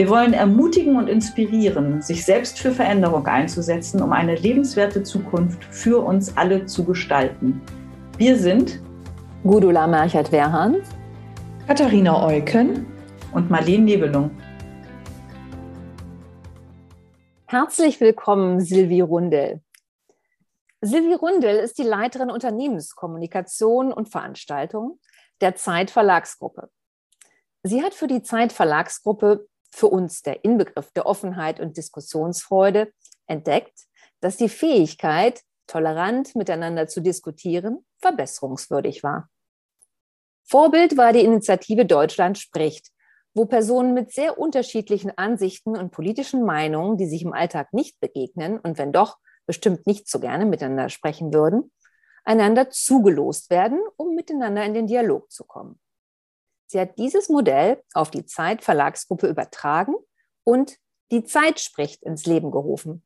Wir wollen ermutigen und inspirieren, sich selbst für Veränderung einzusetzen, um eine lebenswerte Zukunft für uns alle zu gestalten. Wir sind Gudula Merchert-Werhan, Katharina Eucken und Marlene Nebelung. Herzlich willkommen, Silvi Rundel. Silvi Rundel ist die Leiterin Unternehmenskommunikation und Veranstaltung der Zeit Verlagsgruppe. Sie hat für die Zeit Verlagsgruppe für uns der Inbegriff der Offenheit und Diskussionsfreude, entdeckt, dass die Fähigkeit, tolerant miteinander zu diskutieren, verbesserungswürdig war. Vorbild war die Initiative Deutschland spricht, wo Personen mit sehr unterschiedlichen Ansichten und politischen Meinungen, die sich im Alltag nicht begegnen und wenn doch bestimmt nicht so gerne miteinander sprechen würden, einander zugelost werden, um miteinander in den Dialog zu kommen. Sie hat dieses Modell auf die Zeit Verlagsgruppe übertragen und die Zeit spricht ins Leben gerufen.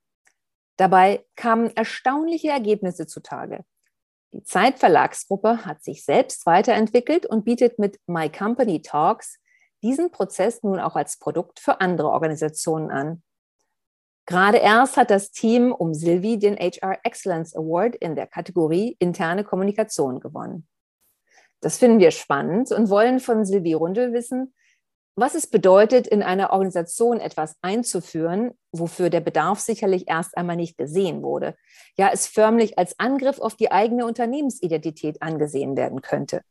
Dabei kamen erstaunliche Ergebnisse zutage. Die Zeit Verlagsgruppe hat sich selbst weiterentwickelt und bietet mit My Company Talks diesen Prozess nun auch als Produkt für andere Organisationen an. Gerade erst hat das Team um Silvi den HR Excellence Award in der Kategorie interne Kommunikation gewonnen. Das finden wir spannend und wollen von Sylvie Rundel wissen, was es bedeutet, in einer Organisation etwas einzuführen, wofür der Bedarf sicherlich erst einmal nicht gesehen wurde. Ja, es förmlich als Angriff auf die eigene Unternehmensidentität angesehen werden könnte.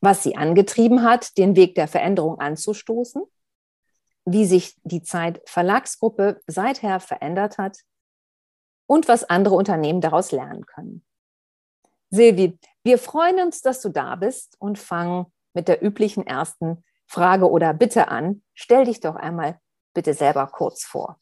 Was sie angetrieben hat, den Weg der Veränderung anzustoßen, wie sich die Zeit Verlagsgruppe seither verändert hat und was andere Unternehmen daraus lernen können. Silvi, wir freuen uns, dass du da bist und fangen mit der üblichen ersten Frage oder Bitte an. Stell dich doch einmal bitte selber kurz vor.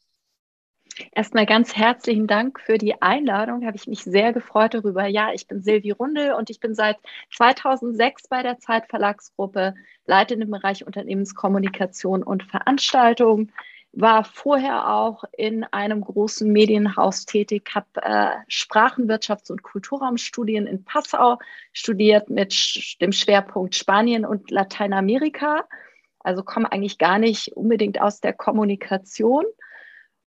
Erstmal ganz herzlichen Dank für die Einladung. Habe ich mich sehr gefreut darüber. Ja, ich bin Silvi Rundel und ich bin seit 2006 bei der Zeitverlagsgruppe, leite im Bereich Unternehmenskommunikation und Veranstaltung war vorher auch in einem großen Medienhaus tätig, habe äh, Sprachenwirtschafts- und Kulturraumstudien in Passau studiert mit dem Schwerpunkt Spanien und Lateinamerika. Also komme eigentlich gar nicht unbedingt aus der Kommunikation.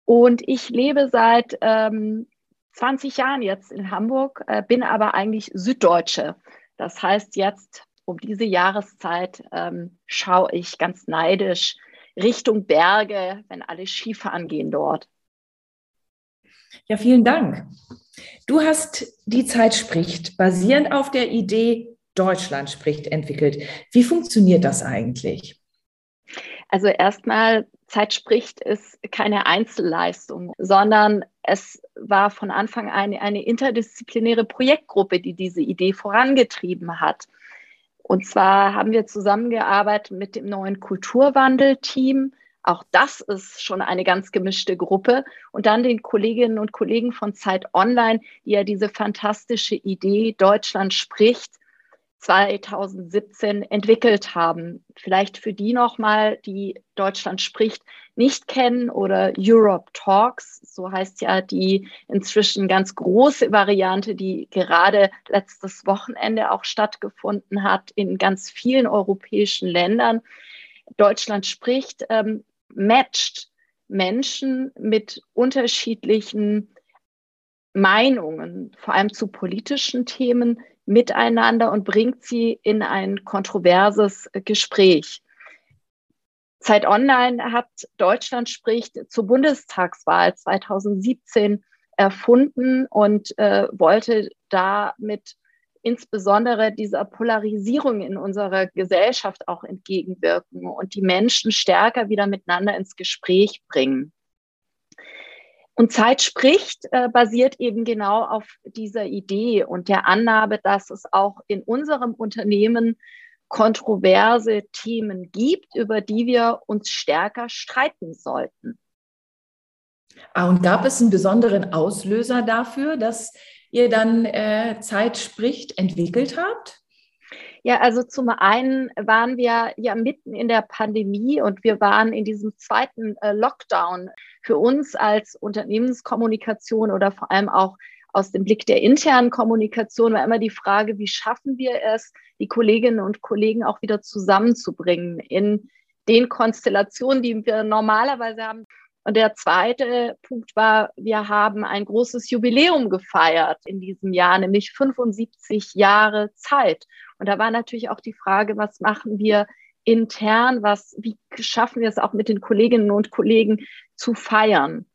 Und ich lebe seit ähm, 20 Jahren jetzt in Hamburg, äh, bin aber eigentlich Süddeutsche. Das heißt, jetzt um diese Jahreszeit ähm, schaue ich ganz neidisch Richtung Berge, wenn alle Skifahren gehen dort. Ja, vielen Dank. Du hast die Zeit spricht basierend auf der Idee Deutschland spricht entwickelt. Wie funktioniert das eigentlich? Also erstmal, Zeit spricht ist keine Einzelleistung, sondern es war von Anfang an eine interdisziplinäre Projektgruppe, die diese Idee vorangetrieben hat. Und zwar haben wir zusammengearbeitet mit dem neuen Kulturwandel-Team. Auch das ist schon eine ganz gemischte Gruppe. Und dann den Kolleginnen und Kollegen von Zeit Online, die ja diese fantastische Idee Deutschland spricht 2017 entwickelt haben. Vielleicht für die nochmal, die Deutschland spricht, nicht kennen oder Europe Talks, so heißt ja die inzwischen ganz große Variante, die gerade letztes Wochenende auch stattgefunden hat in ganz vielen europäischen Ländern. Deutschland spricht, ähm, matcht Menschen mit unterschiedlichen Meinungen, vor allem zu politischen Themen, miteinander und bringt sie in ein kontroverses Gespräch. Zeit Online hat Deutschland spricht zur Bundestagswahl 2017 erfunden und äh, wollte damit insbesondere dieser Polarisierung in unserer Gesellschaft auch entgegenwirken und die Menschen stärker wieder miteinander ins Gespräch bringen. Und Zeit spricht äh, basiert eben genau auf dieser Idee und der Annahme, dass es auch in unserem Unternehmen kontroverse Themen gibt, über die wir uns stärker streiten sollten. Ah, und gab es einen besonderen Auslöser dafür, dass ihr dann äh, Zeit spricht entwickelt habt? Ja, also zum einen waren wir ja mitten in der Pandemie und wir waren in diesem zweiten äh, Lockdown. Für uns als Unternehmenskommunikation oder vor allem auch aus dem Blick der internen Kommunikation war immer die Frage, wie schaffen wir es, die Kolleginnen und Kollegen auch wieder zusammenzubringen in den Konstellationen, die wir normalerweise haben. Und der zweite Punkt war, wir haben ein großes Jubiläum gefeiert in diesem Jahr, nämlich 75 Jahre Zeit. Und da war natürlich auch die Frage, was machen wir intern, was, wie schaffen wir es auch mit den Kolleginnen und Kollegen zu feiern?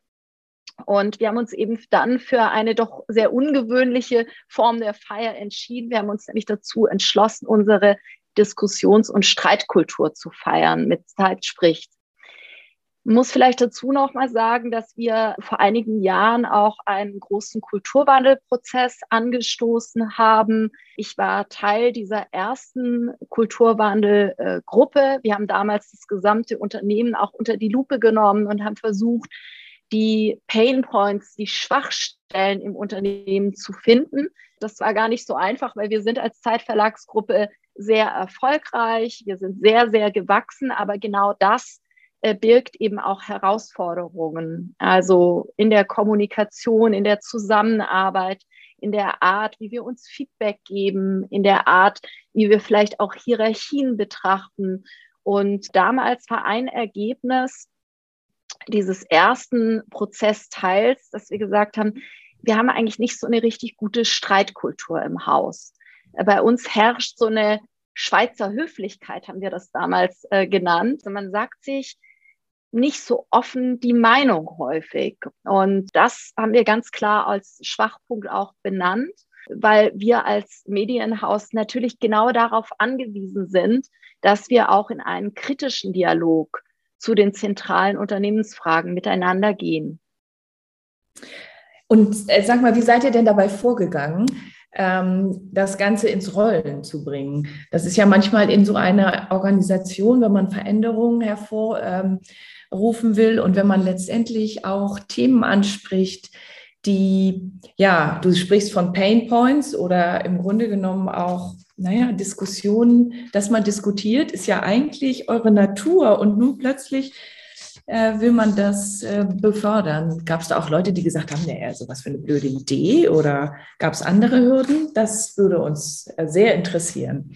Und wir haben uns eben dann für eine doch sehr ungewöhnliche Form der Feier entschieden. Wir haben uns nämlich dazu entschlossen, unsere Diskussions- und Streitkultur zu feiern mit Zeit spricht muss vielleicht dazu noch mal sagen, dass wir vor einigen Jahren auch einen großen Kulturwandelprozess angestoßen haben. Ich war Teil dieser ersten Kulturwandelgruppe. Wir haben damals das gesamte Unternehmen auch unter die Lupe genommen und haben versucht, die Pain Points, die Schwachstellen im Unternehmen zu finden. Das war gar nicht so einfach, weil wir sind als Zeitverlagsgruppe sehr erfolgreich. Wir sind sehr, sehr gewachsen, aber genau das birgt eben auch Herausforderungen. Also in der Kommunikation, in der Zusammenarbeit, in der Art, wie wir uns Feedback geben, in der Art, wie wir vielleicht auch Hierarchien betrachten. Und damals war ein Ergebnis dieses ersten Prozessteils, dass wir gesagt haben, wir haben eigentlich nicht so eine richtig gute Streitkultur im Haus. Bei uns herrscht so eine Schweizer Höflichkeit, haben wir das damals äh, genannt. Und man sagt sich, nicht so offen die Meinung häufig. Und das haben wir ganz klar als Schwachpunkt auch benannt, weil wir als Medienhaus natürlich genau darauf angewiesen sind, dass wir auch in einen kritischen Dialog zu den zentralen Unternehmensfragen miteinander gehen. Und äh, sag mal, wie seid ihr denn dabei vorgegangen? ähm, das Ganze ins Rollen zu bringen. Das ist ja manchmal in so einer Organisation, wenn man Veränderungen hervorrufen ähm, will und wenn man letztendlich auch Themen anspricht, die, ja, du sprichst von Pain Points oder im Grunde genommen auch, naja, Diskussionen, dass man diskutiert, ist ja eigentlich eure Natur und nun plötzlich äh, will man das äh, befördern? Gab es da auch Leute, die gesagt haben, naja, so was für eine blöde Idee oder gab es andere Hürden? Das würde uns äh, sehr interessieren.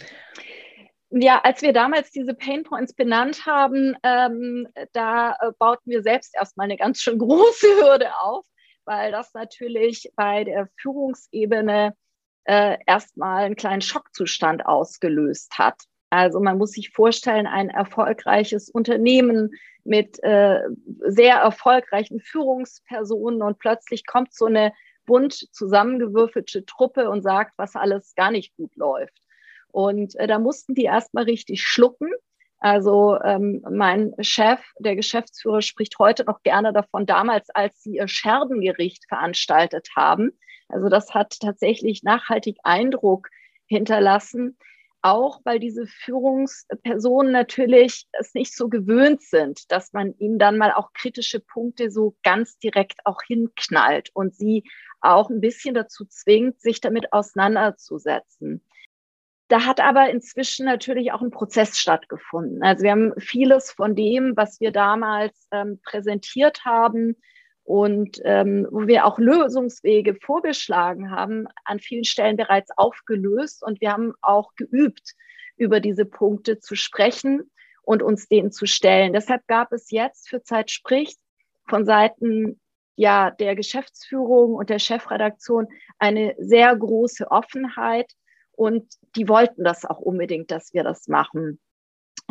Ja, als wir damals diese Pain Points benannt haben, ähm, da äh, bauten wir selbst erstmal eine ganz schön große Hürde auf, weil das natürlich bei der Führungsebene äh, erstmal einen kleinen Schockzustand ausgelöst hat. Also man muss sich vorstellen, ein erfolgreiches Unternehmen mit äh, sehr erfolgreichen Führungspersonen und plötzlich kommt so eine bunt zusammengewürfelte Truppe und sagt, was alles gar nicht gut läuft. Und äh, da mussten die erstmal richtig schlucken. Also ähm, mein Chef, der Geschäftsführer, spricht heute noch gerne davon, damals, als sie ihr Scherbengericht veranstaltet haben. Also das hat tatsächlich nachhaltig Eindruck hinterlassen, auch weil diese Führungspersonen natürlich es nicht so gewöhnt sind, dass man ihnen dann mal auch kritische Punkte so ganz direkt auch hinknallt und sie auch ein bisschen dazu zwingt, sich damit auseinanderzusetzen. Da hat aber inzwischen natürlich auch ein Prozess stattgefunden. Also wir haben vieles von dem, was wir damals ähm, präsentiert haben, und ähm, wo wir auch Lösungswege vorgeschlagen haben, an vielen Stellen bereits aufgelöst. Und wir haben auch geübt, über diese Punkte zu sprechen und uns denen zu stellen. Deshalb gab es jetzt für Zeit spricht von Seiten ja, der Geschäftsführung und der Chefredaktion eine sehr große Offenheit. Und die wollten das auch unbedingt, dass wir das machen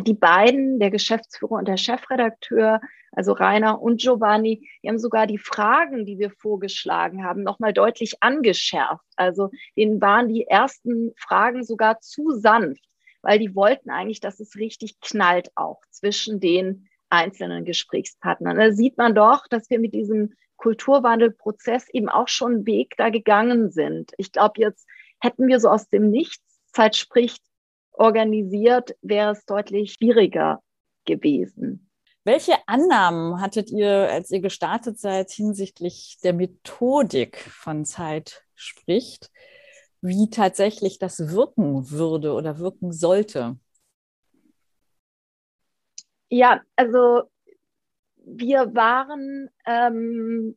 die beiden, der Geschäftsführer und der Chefredakteur, also Rainer und Giovanni, die haben sogar die Fragen, die wir vorgeschlagen haben, nochmal deutlich angeschärft. Also denen waren die ersten Fragen sogar zu sanft, weil die wollten eigentlich, dass es richtig knallt auch zwischen den einzelnen Gesprächspartnern. Da sieht man doch, dass wir mit diesem Kulturwandelprozess eben auch schon einen Weg da gegangen sind. Ich glaube, jetzt hätten wir so aus dem Nichts Zeit spricht organisiert, wäre es deutlich schwieriger gewesen. Welche Annahmen hattet ihr, als ihr gestartet seid, hinsichtlich der Methodik von Zeit spricht, wie tatsächlich das wirken würde oder wirken sollte? Ja, also wir waren ähm,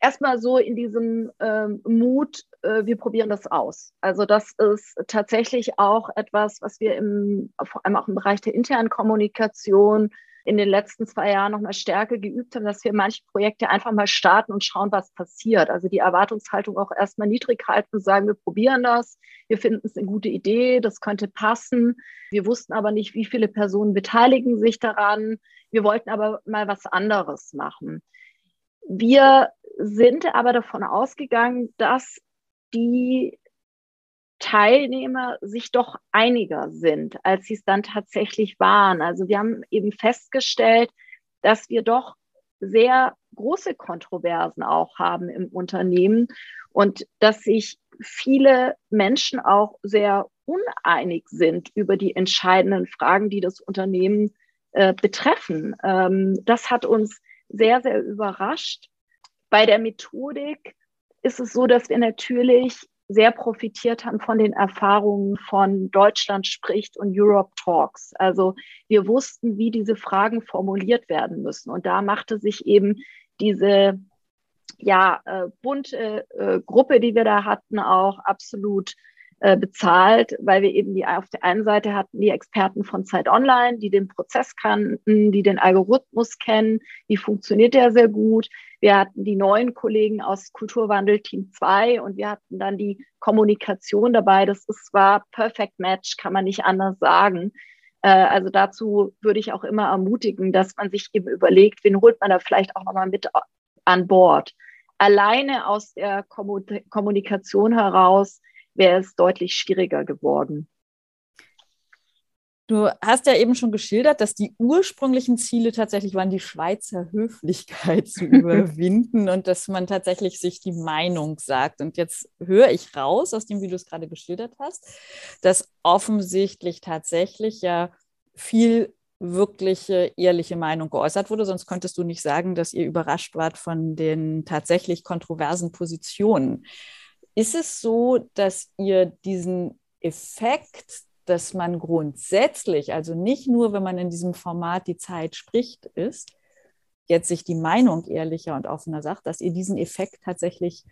erstmal so in diesem ähm, Mut, äh, wir probieren das aus. Also das ist tatsächlich auch etwas, was wir im, vor allem auch im Bereich der internen Kommunikation in den letzten zwei Jahren noch mal stärker geübt haben, dass wir manche Projekte einfach mal starten und schauen, was passiert. Also die Erwartungshaltung auch erstmal niedrig halten und sagen, wir probieren das, wir finden es eine gute Idee, das könnte passen. Wir wussten aber nicht, wie viele Personen beteiligen sich daran. Wir wollten aber mal was anderes machen. Wir sind aber davon ausgegangen, dass die Teilnehmer sich doch einiger sind, als sie es dann tatsächlich waren. Also wir haben eben festgestellt, dass wir doch sehr große Kontroversen auch haben im Unternehmen und dass sich viele Menschen auch sehr uneinig sind über die entscheidenden Fragen, die das Unternehmen äh, betreffen. Ähm, das hat uns sehr, sehr überrascht. Bei der Methodik ist es so, dass wir natürlich sehr profitiert haben von den Erfahrungen von Deutschland spricht und Europe Talks. Also wir wussten, wie diese Fragen formuliert werden müssen. Und da machte sich eben diese ja, äh, bunte äh, Gruppe, die wir da hatten, auch absolut äh, bezahlt, weil wir eben die auf der einen Seite hatten die Experten von Zeit Online, die den Prozess kannten, die den Algorithmus kennen, wie funktioniert der sehr gut. Wir hatten die neuen Kollegen aus Kulturwandel Team 2 und wir hatten dann die Kommunikation dabei. Das ist, war Perfect Match, kann man nicht anders sagen. Äh, also dazu würde ich auch immer ermutigen, dass man sich eben überlegt, wen holt man da vielleicht auch nochmal mit an Bord. Alleine aus der Kommunikation heraus wäre es deutlich schwieriger geworden. Du hast ja eben schon geschildert, dass die ursprünglichen Ziele tatsächlich waren, die Schweizer Höflichkeit zu überwinden und dass man tatsächlich sich die Meinung sagt. Und jetzt höre ich raus aus dem, wie du es gerade geschildert hast, dass offensichtlich tatsächlich ja viel wirkliche, ehrliche Meinung geäußert wurde. Sonst könntest du nicht sagen, dass ihr überrascht wart von den tatsächlich kontroversen Positionen. Ist es so, dass ihr diesen Effekt, dass man grundsätzlich, also nicht nur, wenn man in diesem Format die Zeit spricht, ist, jetzt sich die Meinung ehrlicher und offener sagt, dass ihr diesen Effekt tatsächlich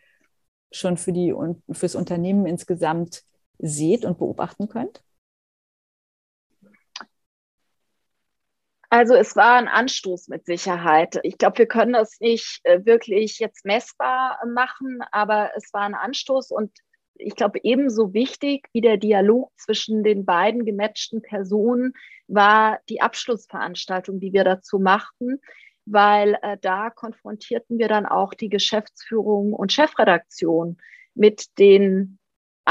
schon für die fürs Unternehmen insgesamt seht und beobachten könnt? Also es war ein Anstoß mit Sicherheit. Ich glaube, wir können das nicht äh, wirklich jetzt messbar machen, aber es war ein Anstoß und ich glaube, ebenso wichtig wie der Dialog zwischen den beiden gematchten Personen war die Abschlussveranstaltung, die wir dazu machten, weil äh, da konfrontierten wir dann auch die Geschäftsführung und Chefredaktion mit den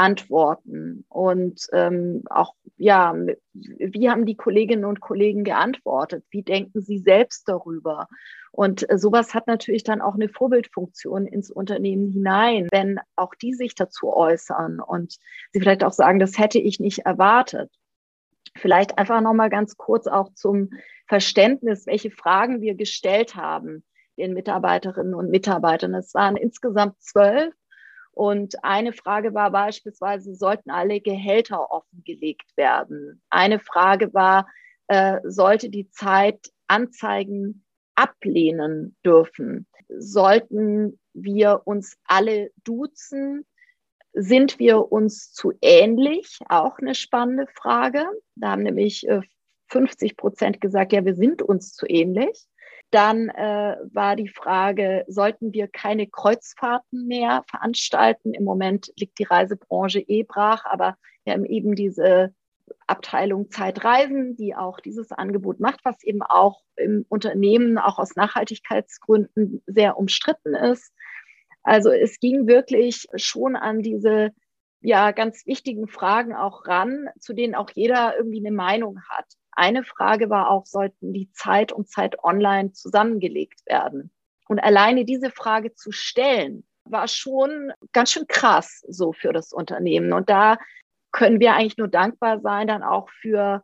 Antworten und ähm, auch, ja, wie haben die Kolleginnen und Kollegen geantwortet? Wie denken sie selbst darüber? Und äh, sowas hat natürlich dann auch eine Vorbildfunktion ins Unternehmen hinein, wenn auch die sich dazu äußern und sie vielleicht auch sagen, das hätte ich nicht erwartet. Vielleicht einfach nochmal ganz kurz auch zum Verständnis, welche Fragen wir gestellt haben den Mitarbeiterinnen und Mitarbeitern. Es waren insgesamt zwölf und eine Frage war beispielsweise, sollten alle Gehälter offengelegt werden? Eine Frage war, äh, sollte die Zeit Anzeigen ablehnen dürfen? Sollten wir uns alle duzen? Sind wir uns zu ähnlich? Auch eine spannende Frage. Da haben nämlich 50 äh, Prozent gesagt, ja, wir sind uns zu ähnlich. Dann äh, war die Frage, sollten wir keine Kreuzfahrten mehr veranstalten? Im Moment liegt die Reisebranche eh brach, aber wir haben eben diese Abteilung Zeitreisen, die auch dieses Angebot macht, was eben auch im Unternehmen auch aus Nachhaltigkeitsgründen sehr umstritten ist. Also es ging wirklich schon an diese ja ganz wichtigen Fragen auch ran, zu denen auch jeder irgendwie eine Meinung hat. Eine Frage war auch, sollten die Zeit und Zeit Online zusammengelegt werden? Und alleine diese Frage zu stellen, war schon ganz schön krass so für das Unternehmen. Und da können wir eigentlich nur dankbar sein, dann auch für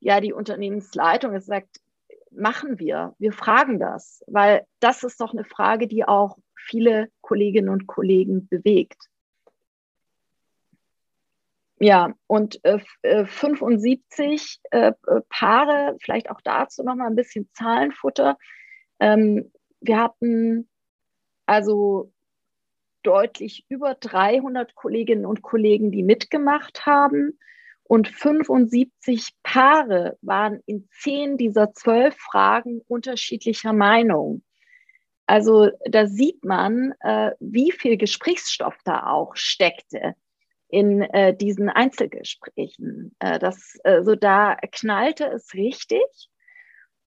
ja die Unternehmensleitung. Es sagt, machen wir? Wir fragen das, weil das ist doch eine Frage, die auch viele Kolleginnen und Kollegen bewegt. Ja, und äh, 75 äh, äh, Paare, vielleicht auch dazu nochmal ein bisschen Zahlenfutter. Ähm, wir hatten also deutlich über 300 Kolleginnen und Kollegen, die mitgemacht haben. Und 75 Paare waren in zehn dieser zwölf Fragen unterschiedlicher Meinung. Also da sieht man, äh, wie viel Gesprächsstoff da auch steckte in äh, diesen Einzelgesprächen. Äh, das, also da knallte es richtig.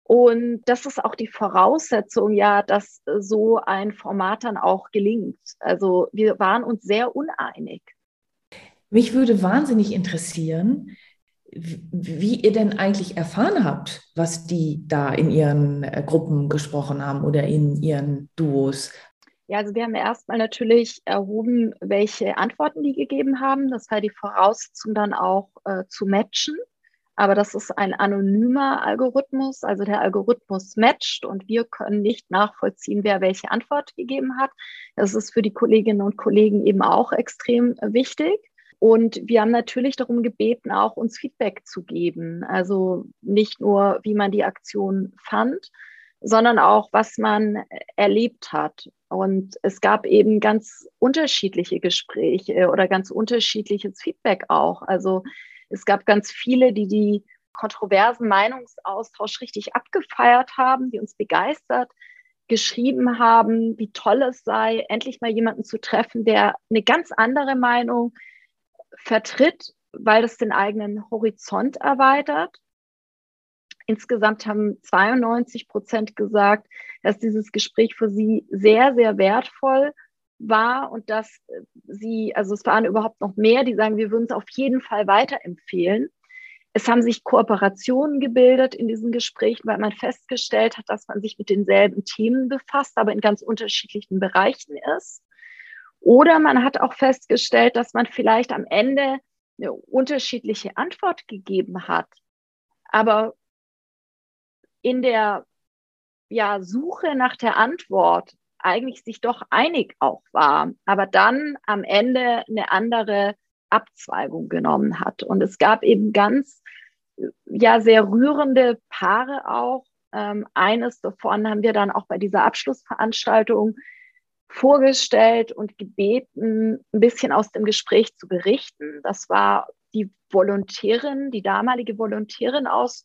Und das ist auch die Voraussetzung, ja, dass so ein Format dann auch gelingt. Also wir waren uns sehr uneinig. Mich würde wahnsinnig interessieren, wie ihr denn eigentlich erfahren habt, was die da in ihren äh, Gruppen gesprochen haben oder in ihren Duos. Ja, also wir haben erstmal natürlich erhoben, welche Antworten die gegeben haben. Das war die Voraussetzung dann auch äh, zu matchen. Aber das ist ein anonymer Algorithmus. Also der Algorithmus matcht und wir können nicht nachvollziehen, wer welche Antwort gegeben hat. Das ist für die Kolleginnen und Kollegen eben auch extrem wichtig. Und wir haben natürlich darum gebeten, auch uns Feedback zu geben. Also nicht nur, wie man die Aktion fand, sondern auch, was man erlebt hat. Und es gab eben ganz unterschiedliche Gespräche oder ganz unterschiedliches Feedback auch. Also es gab ganz viele, die die kontroversen Meinungsaustausch richtig abgefeiert haben, die uns begeistert geschrieben haben, wie toll es sei, endlich mal jemanden zu treffen, der eine ganz andere Meinung vertritt, weil das den eigenen Horizont erweitert. Insgesamt haben 92 Prozent gesagt, dass dieses Gespräch für sie sehr, sehr wertvoll war und dass sie, also es waren überhaupt noch mehr, die sagen, wir würden es auf jeden Fall weiterempfehlen. Es haben sich Kooperationen gebildet in diesen Gesprächen, weil man festgestellt hat, dass man sich mit denselben Themen befasst, aber in ganz unterschiedlichen Bereichen ist. Oder man hat auch festgestellt, dass man vielleicht am Ende eine unterschiedliche Antwort gegeben hat, aber in der ja, Suche nach der Antwort eigentlich sich doch einig auch war, aber dann am Ende eine andere Abzweigung genommen hat. Und es gab eben ganz, ja, sehr rührende Paare auch. Ähm, eines davon haben wir dann auch bei dieser Abschlussveranstaltung vorgestellt und gebeten, ein bisschen aus dem Gespräch zu berichten. Das war die Volontärin, die damalige Volontärin aus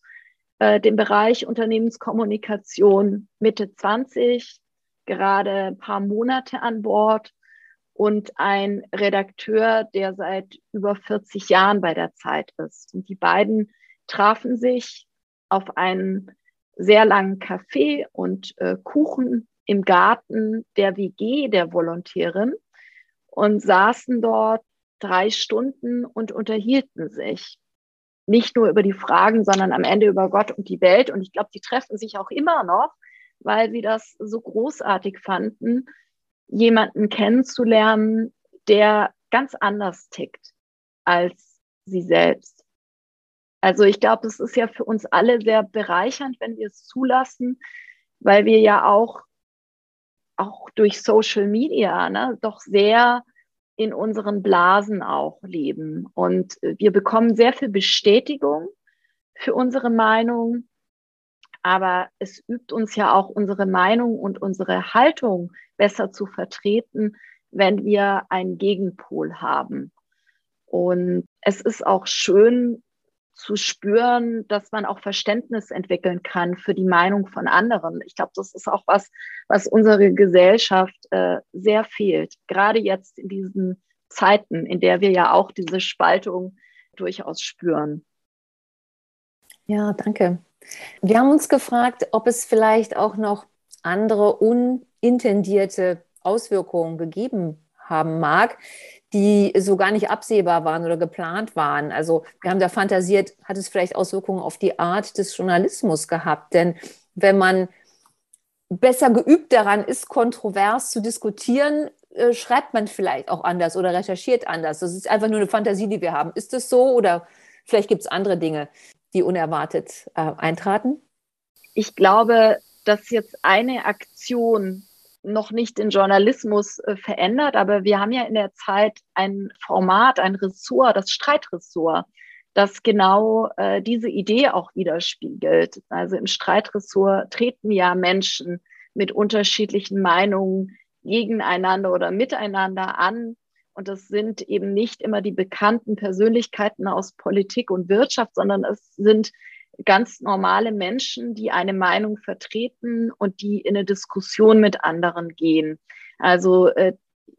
äh, dem Bereich Unternehmenskommunikation Mitte 20, gerade ein paar Monate an Bord und ein Redakteur, der seit über 40 Jahren bei der Zeit ist. Und die beiden trafen sich auf einen sehr langen Kaffee und äh, Kuchen im Garten der WG der Volontärin und saßen dort drei Stunden und unterhielten sich nicht nur über die Fragen, sondern am Ende über Gott und die Welt. Und ich glaube, die treffen sich auch immer noch, weil sie das so großartig fanden, jemanden kennenzulernen, der ganz anders tickt als sie selbst. Also ich glaube, es ist ja für uns alle sehr bereichernd, wenn wir es zulassen, weil wir ja auch, auch durch Social Media ne, doch sehr in unseren Blasen auch leben. Und wir bekommen sehr viel Bestätigung für unsere Meinung, aber es übt uns ja auch unsere Meinung und unsere Haltung besser zu vertreten, wenn wir einen Gegenpol haben. Und es ist auch schön zu spüren, dass man auch Verständnis entwickeln kann für die Meinung von anderen. Ich glaube, das ist auch was, was unsere Gesellschaft äh, sehr fehlt. Gerade jetzt in diesen Zeiten, in der wir ja auch diese Spaltung durchaus spüren. Ja, danke. Wir haben uns gefragt, ob es vielleicht auch noch andere unintendierte Auswirkungen gegeben haben mag, die so gar nicht absehbar waren oder geplant waren. Also wir haben da fantasiert, hat es vielleicht Auswirkungen auf die Art des Journalismus gehabt? Denn wenn man besser geübt daran ist, kontrovers zu diskutieren, äh, schreibt man vielleicht auch anders oder recherchiert anders. Das ist einfach nur eine Fantasie, die wir haben. Ist das so oder vielleicht gibt es andere Dinge, die unerwartet äh, eintraten? ich glaube, dass jetzt eine Aktion noch nicht den Journalismus äh, verändert, aber wir haben ja in der Zeit ein Format, ein Ressort, das Streitressort, das genau äh, diese Idee auch widerspiegelt. Also im Streitressort treten ja Menschen mit unterschiedlichen Meinungen gegeneinander oder miteinander an. Und das sind eben nicht immer die bekannten Persönlichkeiten aus Politik und Wirtschaft, sondern es sind ganz normale Menschen, die eine Meinung vertreten und die in eine Diskussion mit anderen gehen. Also äh,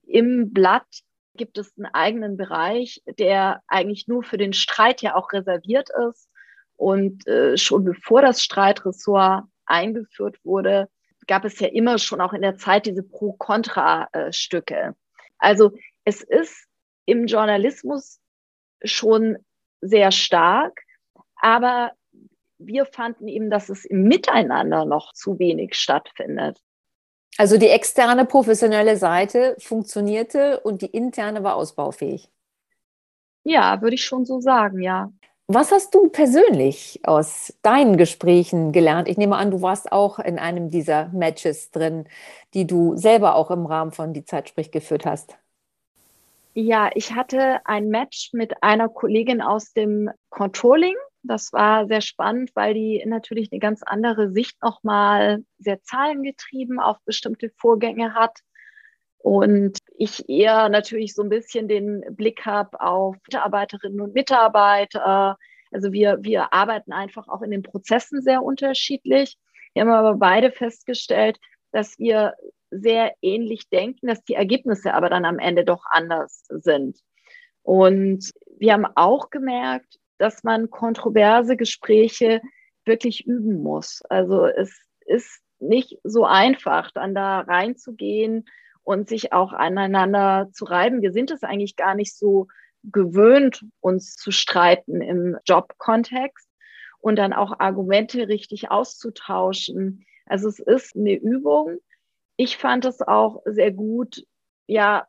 im Blatt gibt es einen eigenen Bereich, der eigentlich nur für den Streit ja auch reserviert ist. Und äh, schon bevor das Streitressort eingeführt wurde, gab es ja immer schon auch in der Zeit diese Pro-Kontra-Stücke. Also es ist im Journalismus schon sehr stark, aber wir fanden eben, dass es im Miteinander noch zu wenig stattfindet. Also die externe professionelle Seite funktionierte und die interne war ausbaufähig. Ja, würde ich schon so sagen, ja. Was hast du persönlich aus deinen Gesprächen gelernt? Ich nehme an, du warst auch in einem dieser Matches drin, die du selber auch im Rahmen von Die Zeit spricht geführt hast. Ja, ich hatte ein Match mit einer Kollegin aus dem Controlling das war sehr spannend, weil die natürlich eine ganz andere Sicht nochmal sehr zahlengetrieben auf bestimmte Vorgänge hat. Und ich eher natürlich so ein bisschen den Blick habe auf Mitarbeiterinnen und Mitarbeiter. Also wir, wir arbeiten einfach auch in den Prozessen sehr unterschiedlich. Wir haben aber beide festgestellt, dass wir sehr ähnlich denken, dass die Ergebnisse aber dann am Ende doch anders sind. Und wir haben auch gemerkt, dass man kontroverse Gespräche wirklich üben muss. Also es ist nicht so einfach, dann da reinzugehen und sich auch aneinander zu reiben. Wir sind es eigentlich gar nicht so gewöhnt, uns zu streiten im Jobkontext und dann auch Argumente richtig auszutauschen. Also es ist eine Übung. Ich fand es auch sehr gut, ja,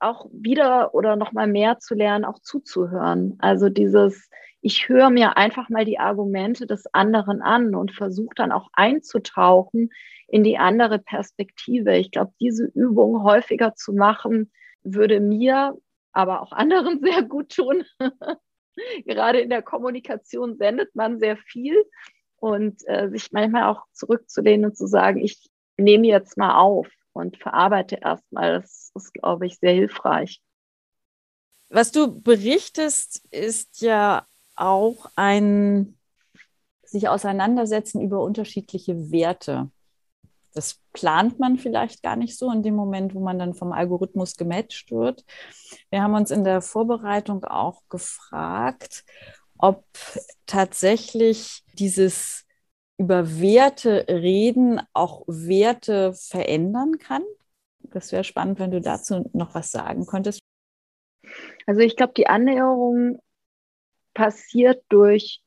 auch wieder oder noch mal mehr zu lernen, auch zuzuhören. Also dieses, ich höre mir einfach mal die Argumente des anderen an und versuche dann auch einzutauchen in die andere Perspektive. Ich glaube, diese Übung häufiger zu machen, würde mir, aber auch anderen sehr gut tun. Gerade in der Kommunikation sendet man sehr viel und äh, sich manchmal auch zurückzulehnen und zu sagen, ich nehme jetzt mal auf und verarbeite erstmal. Das ist, glaube ich, sehr hilfreich. Was du berichtest, ist ja auch ein sich auseinandersetzen über unterschiedliche Werte. Das plant man vielleicht gar nicht so in dem Moment, wo man dann vom Algorithmus gematcht wird. Wir haben uns in der Vorbereitung auch gefragt, ob tatsächlich dieses über Werte reden auch Werte verändern kann? Das wäre spannend, wenn du dazu noch was sagen könntest. Also ich glaube, die Annäherung passiert durch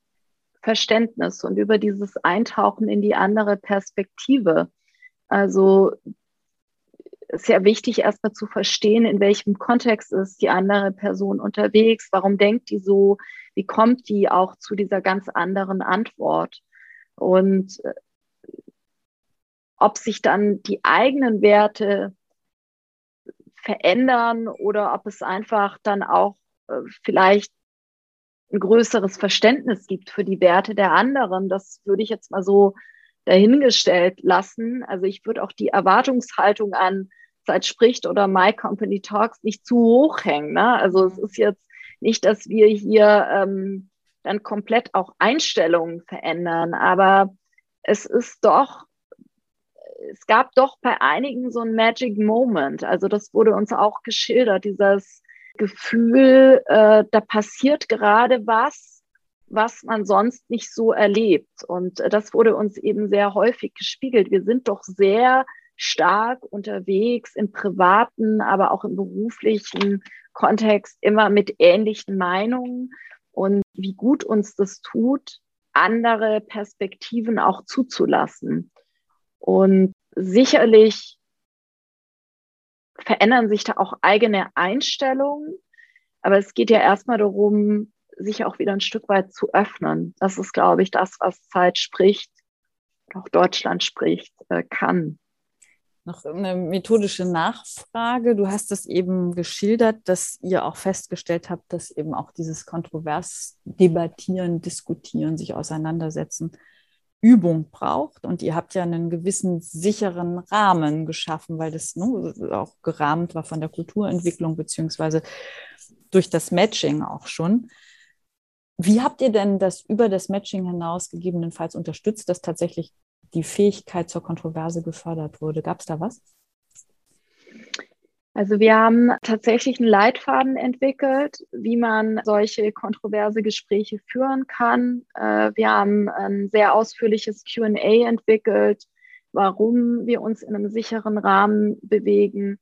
Verständnis und über dieses Eintauchen in die andere Perspektive. Also ist ja wichtig, erstmal zu verstehen, in welchem Kontext ist die andere Person unterwegs, warum denkt die so, wie kommt die auch zu dieser ganz anderen Antwort. Und äh, ob sich dann die eigenen Werte verändern oder ob es einfach dann auch äh, vielleicht ein größeres Verständnis gibt für die Werte der anderen. Das würde ich jetzt mal so dahingestellt lassen. Also ich würde auch die Erwartungshaltung an Zeit spricht oder My Company Talks nicht zu hoch hängen. Ne? Also es ist jetzt nicht, dass wir hier ähm, dann komplett auch Einstellungen verändern. Aber es ist doch, es gab doch bei einigen so ein Magic Moment. Also das wurde uns auch geschildert, dieses Gefühl, äh, da passiert gerade was, was man sonst nicht so erlebt. Und das wurde uns eben sehr häufig gespiegelt. Wir sind doch sehr stark unterwegs im privaten, aber auch im beruflichen Kontext immer mit ähnlichen Meinungen und wie gut uns das tut, andere Perspektiven auch zuzulassen. Und sicherlich verändern sich da auch eigene Einstellungen, aber es geht ja erstmal darum, sich auch wieder ein Stück weit zu öffnen. Das ist, glaube ich, das, was Zeit spricht, auch Deutschland spricht, äh, kann. Noch eine methodische Nachfrage. Du hast es eben geschildert, dass ihr auch festgestellt habt, dass eben auch dieses kontrovers Debattieren, Diskutieren, sich auseinandersetzen Übung braucht. Und ihr habt ja einen gewissen sicheren Rahmen geschaffen, weil das ne, auch gerahmt war von der Kulturentwicklung beziehungsweise durch das Matching auch schon. Wie habt ihr denn das über das Matching hinaus gegebenenfalls unterstützt, dass tatsächlich die Fähigkeit zur Kontroverse gefördert wurde. Gab es da was? Also wir haben tatsächlich einen Leitfaden entwickelt, wie man solche kontroverse Gespräche führen kann. Äh, wir haben ein sehr ausführliches QA entwickelt, warum wir uns in einem sicheren Rahmen bewegen.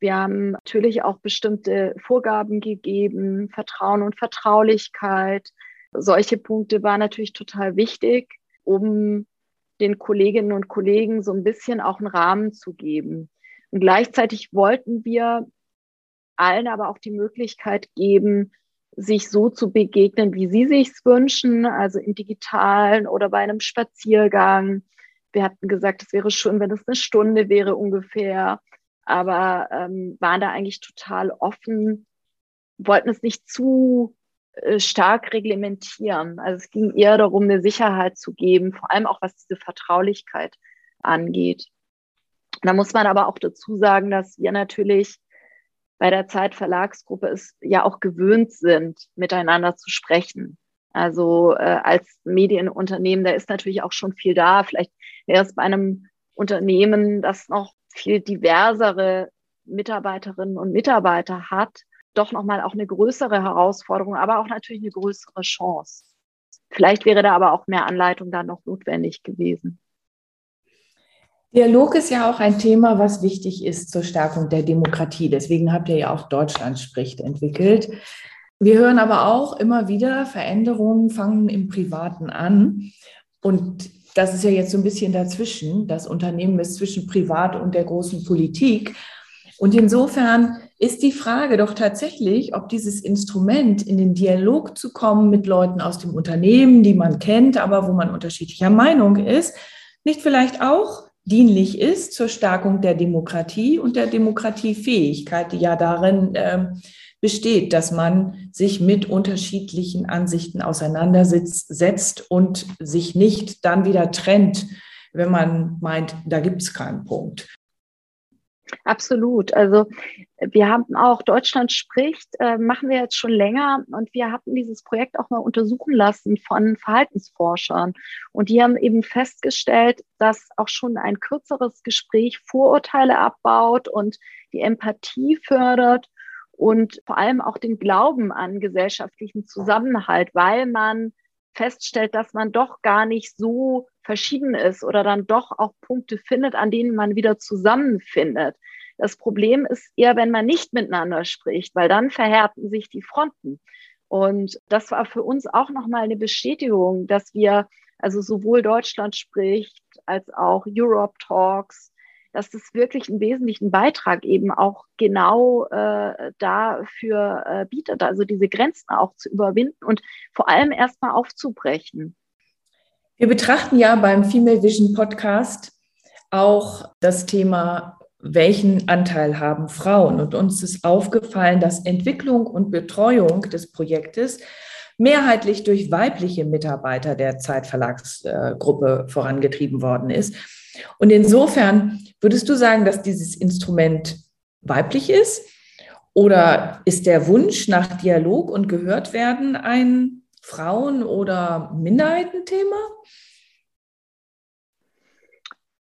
Wir haben natürlich auch bestimmte Vorgaben gegeben, Vertrauen und Vertraulichkeit. Solche Punkte waren natürlich total wichtig, um den Kolleginnen und Kollegen so ein bisschen auch einen Rahmen zu geben. Und gleichzeitig wollten wir allen aber auch die Möglichkeit geben, sich so zu begegnen, wie sie sich's wünschen, also im digitalen oder bei einem Spaziergang. Wir hatten gesagt, es wäre schön, wenn es eine Stunde wäre ungefähr, aber ähm, waren da eigentlich total offen, wollten es nicht zu stark reglementieren. Also es ging eher darum, eine Sicherheit zu geben, vor allem auch was diese Vertraulichkeit angeht. Da muss man aber auch dazu sagen, dass wir natürlich bei der Zeit Verlagsgruppe es ja auch gewöhnt sind, miteinander zu sprechen. Also äh, als Medienunternehmen, da ist natürlich auch schon viel da. Vielleicht wäre es bei einem Unternehmen, das noch viel diversere Mitarbeiterinnen und Mitarbeiter hat, doch nochmal auch eine größere Herausforderung, aber auch natürlich eine größere Chance. Vielleicht wäre da aber auch mehr Anleitung dann noch notwendig gewesen. Dialog ist ja auch ein Thema, was wichtig ist zur Stärkung der Demokratie. Deswegen habt ihr ja auch Deutschland spricht entwickelt. Wir hören aber auch immer wieder, Veränderungen fangen im Privaten an. Und das ist ja jetzt so ein bisschen dazwischen. Das Unternehmen ist zwischen Privat und der großen Politik. Und insofern ist die Frage doch tatsächlich, ob dieses Instrument in den Dialog zu kommen mit Leuten aus dem Unternehmen, die man kennt, aber wo man unterschiedlicher Meinung ist, nicht vielleicht auch dienlich ist zur Stärkung der Demokratie und der Demokratiefähigkeit, die ja darin äh, besteht, dass man sich mit unterschiedlichen Ansichten auseinandersetzt und sich nicht dann wieder trennt, wenn man meint, da gibt es keinen Punkt. Absolut. Also wir haben auch Deutschland spricht, äh, machen wir jetzt schon länger und wir hatten dieses Projekt auch mal untersuchen lassen von Verhaltensforschern. Und die haben eben festgestellt, dass auch schon ein kürzeres Gespräch Vorurteile abbaut und die Empathie fördert und vor allem auch den Glauben an gesellschaftlichen Zusammenhalt, weil man feststellt, dass man doch gar nicht so verschieden ist oder dann doch auch Punkte findet, an denen man wieder zusammenfindet. Das Problem ist eher, wenn man nicht miteinander spricht, weil dann verhärten sich die Fronten. Und das war für uns auch nochmal eine Bestätigung, dass wir also sowohl Deutschland spricht als auch Europe Talks dass das wirklich einen wesentlichen Beitrag eben auch genau äh, dafür äh, bietet, also diese Grenzen auch zu überwinden und vor allem erstmal aufzubrechen. Wir betrachten ja beim Female Vision Podcast auch das Thema, welchen Anteil haben Frauen? Und uns ist aufgefallen, dass Entwicklung und Betreuung des Projektes mehrheitlich durch weibliche Mitarbeiter der Zeitverlagsgruppe vorangetrieben worden ist. Und insofern würdest du sagen, dass dieses Instrument weiblich ist? Oder ist der Wunsch nach Dialog und gehört werden ein Frauen- oder Minderheitenthema?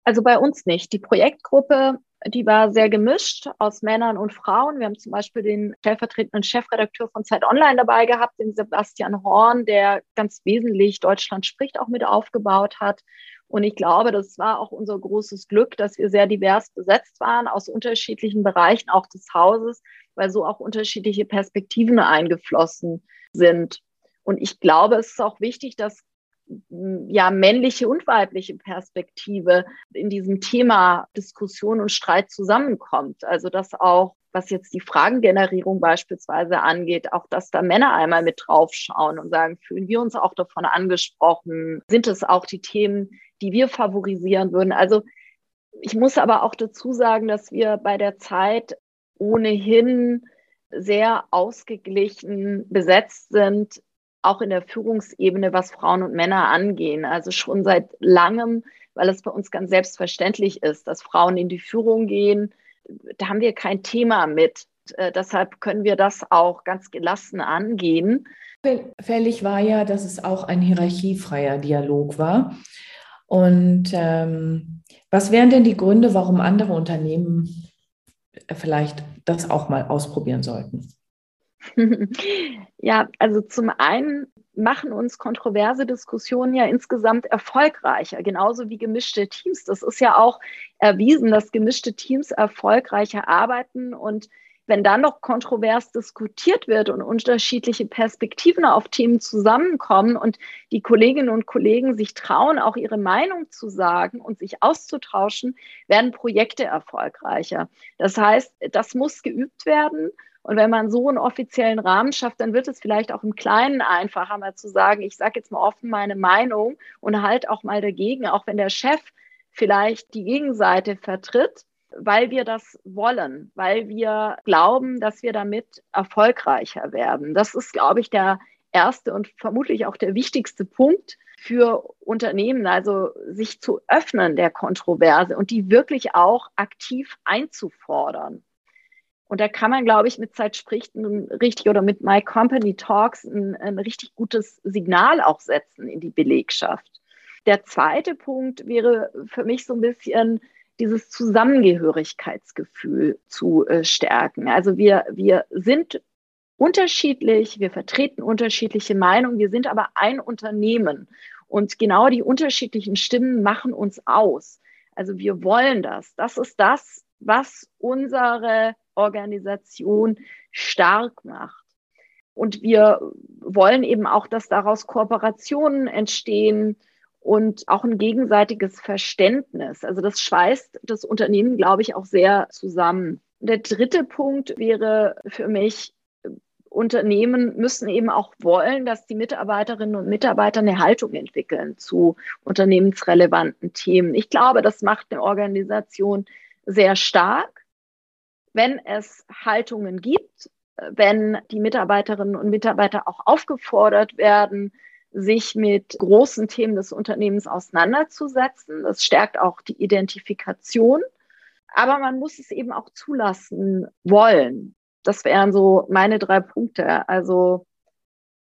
Also bei uns nicht. Die Projektgruppe, die war sehr gemischt aus Männern und Frauen. Wir haben zum Beispiel den stellvertretenden Chefredakteur von Zeit Online dabei gehabt, den Sebastian Horn, der ganz wesentlich Deutschland spricht auch mit aufgebaut hat. Und ich glaube, das war auch unser großes Glück, dass wir sehr divers besetzt waren aus unterschiedlichen Bereichen auch des Hauses, weil so auch unterschiedliche Perspektiven eingeflossen sind. Und ich glaube, es ist auch wichtig, dass ja männliche und weibliche Perspektive in diesem Thema Diskussion und Streit zusammenkommt. Also dass auch was jetzt die Fragengenerierung beispielsweise angeht, auch dass da Männer einmal mit draufschauen und sagen, fühlen wir uns auch davon angesprochen? Sind es auch die Themen, die wir favorisieren würden. Also ich muss aber auch dazu sagen, dass wir bei der Zeit ohnehin sehr ausgeglichen besetzt sind, auch in der Führungsebene, was Frauen und Männer angehen. Also schon seit langem, weil es bei uns ganz selbstverständlich ist, dass Frauen in die Führung gehen. Da haben wir kein Thema mit. Äh, deshalb können wir das auch ganz gelassen angehen. Fällig war ja, dass es auch ein hierarchiefreier Dialog war. Und ähm, was wären denn die Gründe, warum andere Unternehmen vielleicht das auch mal ausprobieren sollten? Ja, also zum einen machen uns kontroverse Diskussionen ja insgesamt erfolgreicher, genauso wie gemischte Teams. Das ist ja auch erwiesen, dass gemischte Teams erfolgreicher arbeiten und wenn dann noch kontrovers diskutiert wird und unterschiedliche Perspektiven auf Themen zusammenkommen und die Kolleginnen und Kollegen sich trauen, auch ihre Meinung zu sagen und sich auszutauschen, werden Projekte erfolgreicher. Das heißt, das muss geübt werden. Und wenn man so einen offiziellen Rahmen schafft, dann wird es vielleicht auch im Kleinen einfacher, mal zu sagen, ich sage jetzt mal offen meine Meinung und halt auch mal dagegen, auch wenn der Chef vielleicht die Gegenseite vertritt weil wir das wollen, weil wir glauben, dass wir damit erfolgreicher werden. Das ist, glaube ich, der erste und vermutlich auch der wichtigste Punkt für Unternehmen, also sich zu öffnen der Kontroverse und die wirklich auch aktiv einzufordern. Und da kann man, glaube ich, mit Zeit spricht richtig oder mit My Company Talks ein, ein richtig gutes Signal auch setzen in die Belegschaft. Der zweite Punkt wäre für mich so ein bisschen, dieses Zusammengehörigkeitsgefühl zu äh, stärken. Also wir, wir sind unterschiedlich, wir vertreten unterschiedliche Meinungen, wir sind aber ein Unternehmen. Und genau die unterschiedlichen Stimmen machen uns aus. Also wir wollen das. Das ist das, was unsere Organisation stark macht. Und wir wollen eben auch, dass daraus Kooperationen entstehen, und auch ein gegenseitiges Verständnis. Also das schweißt das Unternehmen, glaube ich, auch sehr zusammen. Der dritte Punkt wäre für mich, Unternehmen müssen eben auch wollen, dass die Mitarbeiterinnen und Mitarbeiter eine Haltung entwickeln zu unternehmensrelevanten Themen. Ich glaube, das macht eine Organisation sehr stark, wenn es Haltungen gibt, wenn die Mitarbeiterinnen und Mitarbeiter auch aufgefordert werden, sich mit großen Themen des Unternehmens auseinanderzusetzen. Das stärkt auch die Identifikation. Aber man muss es eben auch zulassen wollen. Das wären so meine drei Punkte. Also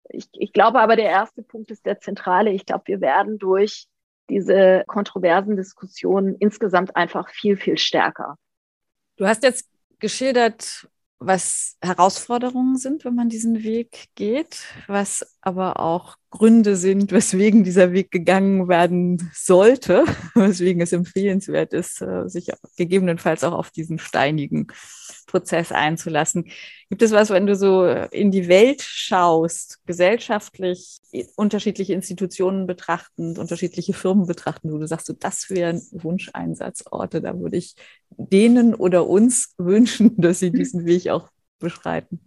ich, ich glaube aber, der erste Punkt ist der zentrale. Ich glaube, wir werden durch diese kontroversen Diskussionen insgesamt einfach viel, viel stärker. Du hast jetzt geschildert, was Herausforderungen sind, wenn man diesen Weg geht, was aber auch Gründe sind, weswegen dieser Weg gegangen werden sollte, weswegen es empfehlenswert ist, äh, sich gegebenenfalls auch auf diesen steinigen Prozess einzulassen. Gibt es was, wenn du so in die Welt schaust, gesellschaftlich unterschiedliche Institutionen betrachtend, unterschiedliche Firmen betrachten, wo du sagst, so, das wären Wunscheinsatzorte, da würde ich denen oder uns wünschen, dass sie diesen Weg auch beschreiten?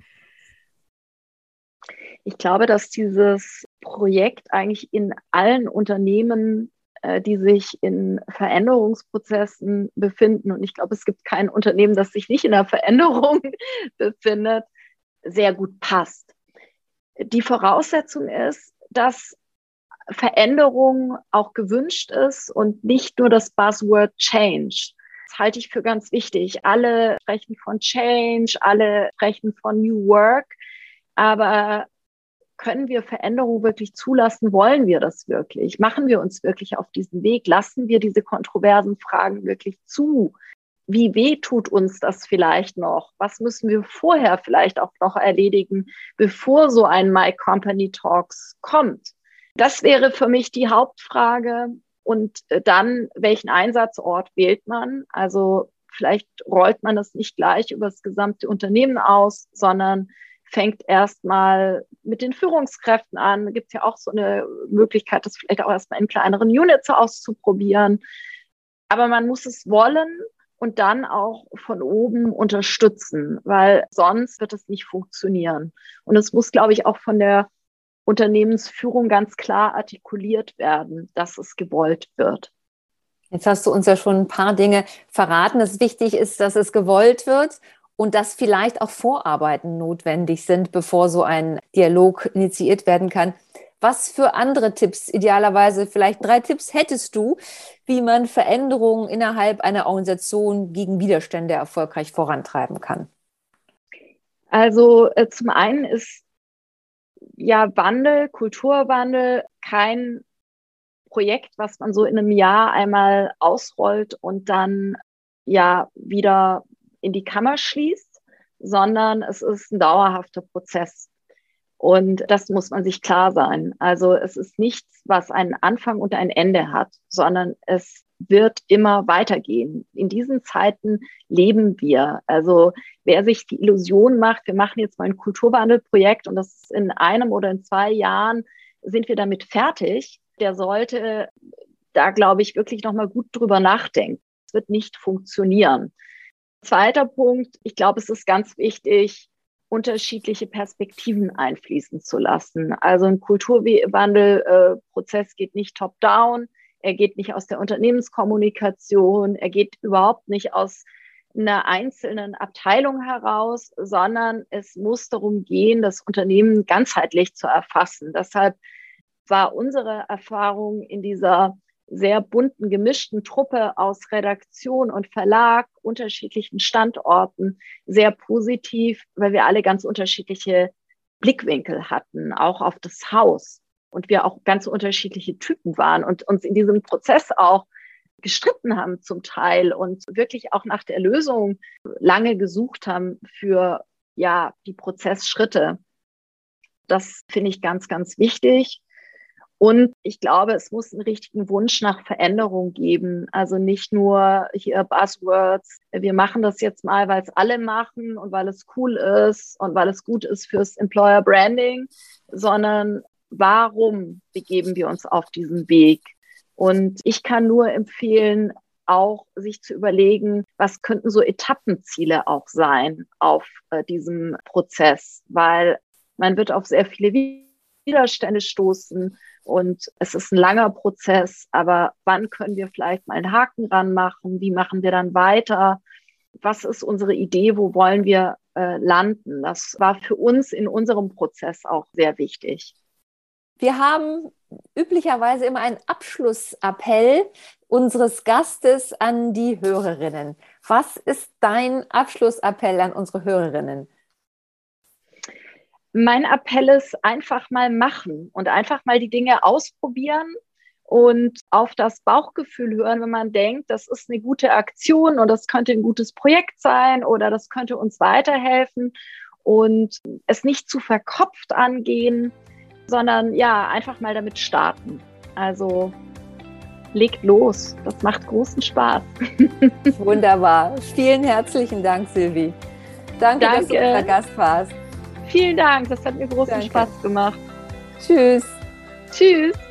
Ich glaube, dass dieses Projekt eigentlich in allen Unternehmen, äh, die sich in Veränderungsprozessen befinden, und ich glaube, es gibt kein Unternehmen, das sich nicht in der Veränderung befindet, sehr gut passt. Die Voraussetzung ist, dass Veränderung auch gewünscht ist und nicht nur das Buzzword Change. Das halte ich für ganz wichtig. Alle sprechen von Change, alle sprechen von New Work, aber können wir Veränderung wirklich zulassen? Wollen wir das wirklich? Machen wir uns wirklich auf diesen Weg? Lassen wir diese kontroversen Fragen wirklich zu? Wie weh tut uns das vielleicht noch? Was müssen wir vorher vielleicht auch noch erledigen, bevor so ein My Company Talks kommt? Das wäre für mich die Hauptfrage. Und dann, welchen Einsatzort wählt man? Also vielleicht rollt man es nicht gleich über das gesamte Unternehmen aus, sondern fängt erstmal mit den Führungskräften an. Gibt es ja auch so eine Möglichkeit, das vielleicht auch erstmal in kleineren Units auszuprobieren. Aber man muss es wollen und dann auch von oben unterstützen, weil sonst wird es nicht funktionieren. Und es muss, glaube ich, auch von der Unternehmensführung ganz klar artikuliert werden, dass es gewollt wird. Jetzt hast du uns ja schon ein paar Dinge verraten. Es wichtig ist, dass es gewollt wird und dass vielleicht auch Vorarbeiten notwendig sind, bevor so ein Dialog initiiert werden kann. Was für andere Tipps, idealerweise vielleicht drei Tipps hättest du, wie man Veränderungen innerhalb einer Organisation gegen Widerstände erfolgreich vorantreiben kann? Also äh, zum einen ist ja Wandel, Kulturwandel kein Projekt, was man so in einem Jahr einmal ausrollt und dann ja wieder in die Kammer schließt, sondern es ist ein dauerhafter Prozess. Und das muss man sich klar sein. Also es ist nichts, was einen Anfang und ein Ende hat, sondern es wird immer weitergehen. In diesen Zeiten leben wir. Also wer sich die Illusion macht, wir machen jetzt mal ein Kulturwandelprojekt und das ist in einem oder in zwei Jahren sind wir damit fertig, der sollte da, glaube ich, wirklich nochmal gut drüber nachdenken. Es wird nicht funktionieren. Zweiter Punkt, ich glaube, es ist ganz wichtig, unterschiedliche Perspektiven einfließen zu lassen. Also ein Kulturwandelprozess äh, geht nicht top-down, er geht nicht aus der Unternehmenskommunikation, er geht überhaupt nicht aus einer einzelnen Abteilung heraus, sondern es muss darum gehen, das Unternehmen ganzheitlich zu erfassen. Deshalb war unsere Erfahrung in dieser sehr bunten, gemischten Truppe aus Redaktion und Verlag, unterschiedlichen Standorten sehr positiv, weil wir alle ganz unterschiedliche Blickwinkel hatten, auch auf das Haus. Und wir auch ganz unterschiedliche Typen waren und uns in diesem Prozess auch gestritten haben zum Teil und wirklich auch nach der Lösung lange gesucht haben für ja die Prozessschritte. Das finde ich ganz, ganz wichtig. Und ich glaube, es muss einen richtigen Wunsch nach Veränderung geben. Also nicht nur hier Buzzwords. Wir machen das jetzt mal, weil es alle machen und weil es cool ist und weil es gut ist fürs Employer Branding, sondern warum begeben wir uns auf diesen Weg? Und ich kann nur empfehlen, auch sich zu überlegen, was könnten so Etappenziele auch sein auf äh, diesem Prozess, weil man wird auf sehr viele Widerstände stoßen und es ist ein langer Prozess, aber wann können wir vielleicht mal einen Haken ranmachen? Wie machen wir dann weiter? Was ist unsere Idee? Wo wollen wir äh, landen? Das war für uns in unserem Prozess auch sehr wichtig. Wir haben üblicherweise immer einen Abschlussappell unseres Gastes an die Hörerinnen. Was ist dein Abschlussappell an unsere Hörerinnen? mein Appell ist einfach mal machen und einfach mal die Dinge ausprobieren und auf das Bauchgefühl hören, wenn man denkt, das ist eine gute Aktion und das könnte ein gutes Projekt sein oder das könnte uns weiterhelfen und es nicht zu verkopft angehen, sondern ja, einfach mal damit starten. Also legt los, das macht großen Spaß. Wunderbar. Vielen herzlichen Dank, Silvi. Danke, Danke. dass du unser Gast warst. Vielen Dank, das hat mir großen Danke. Spaß gemacht. Tschüss. Tschüss.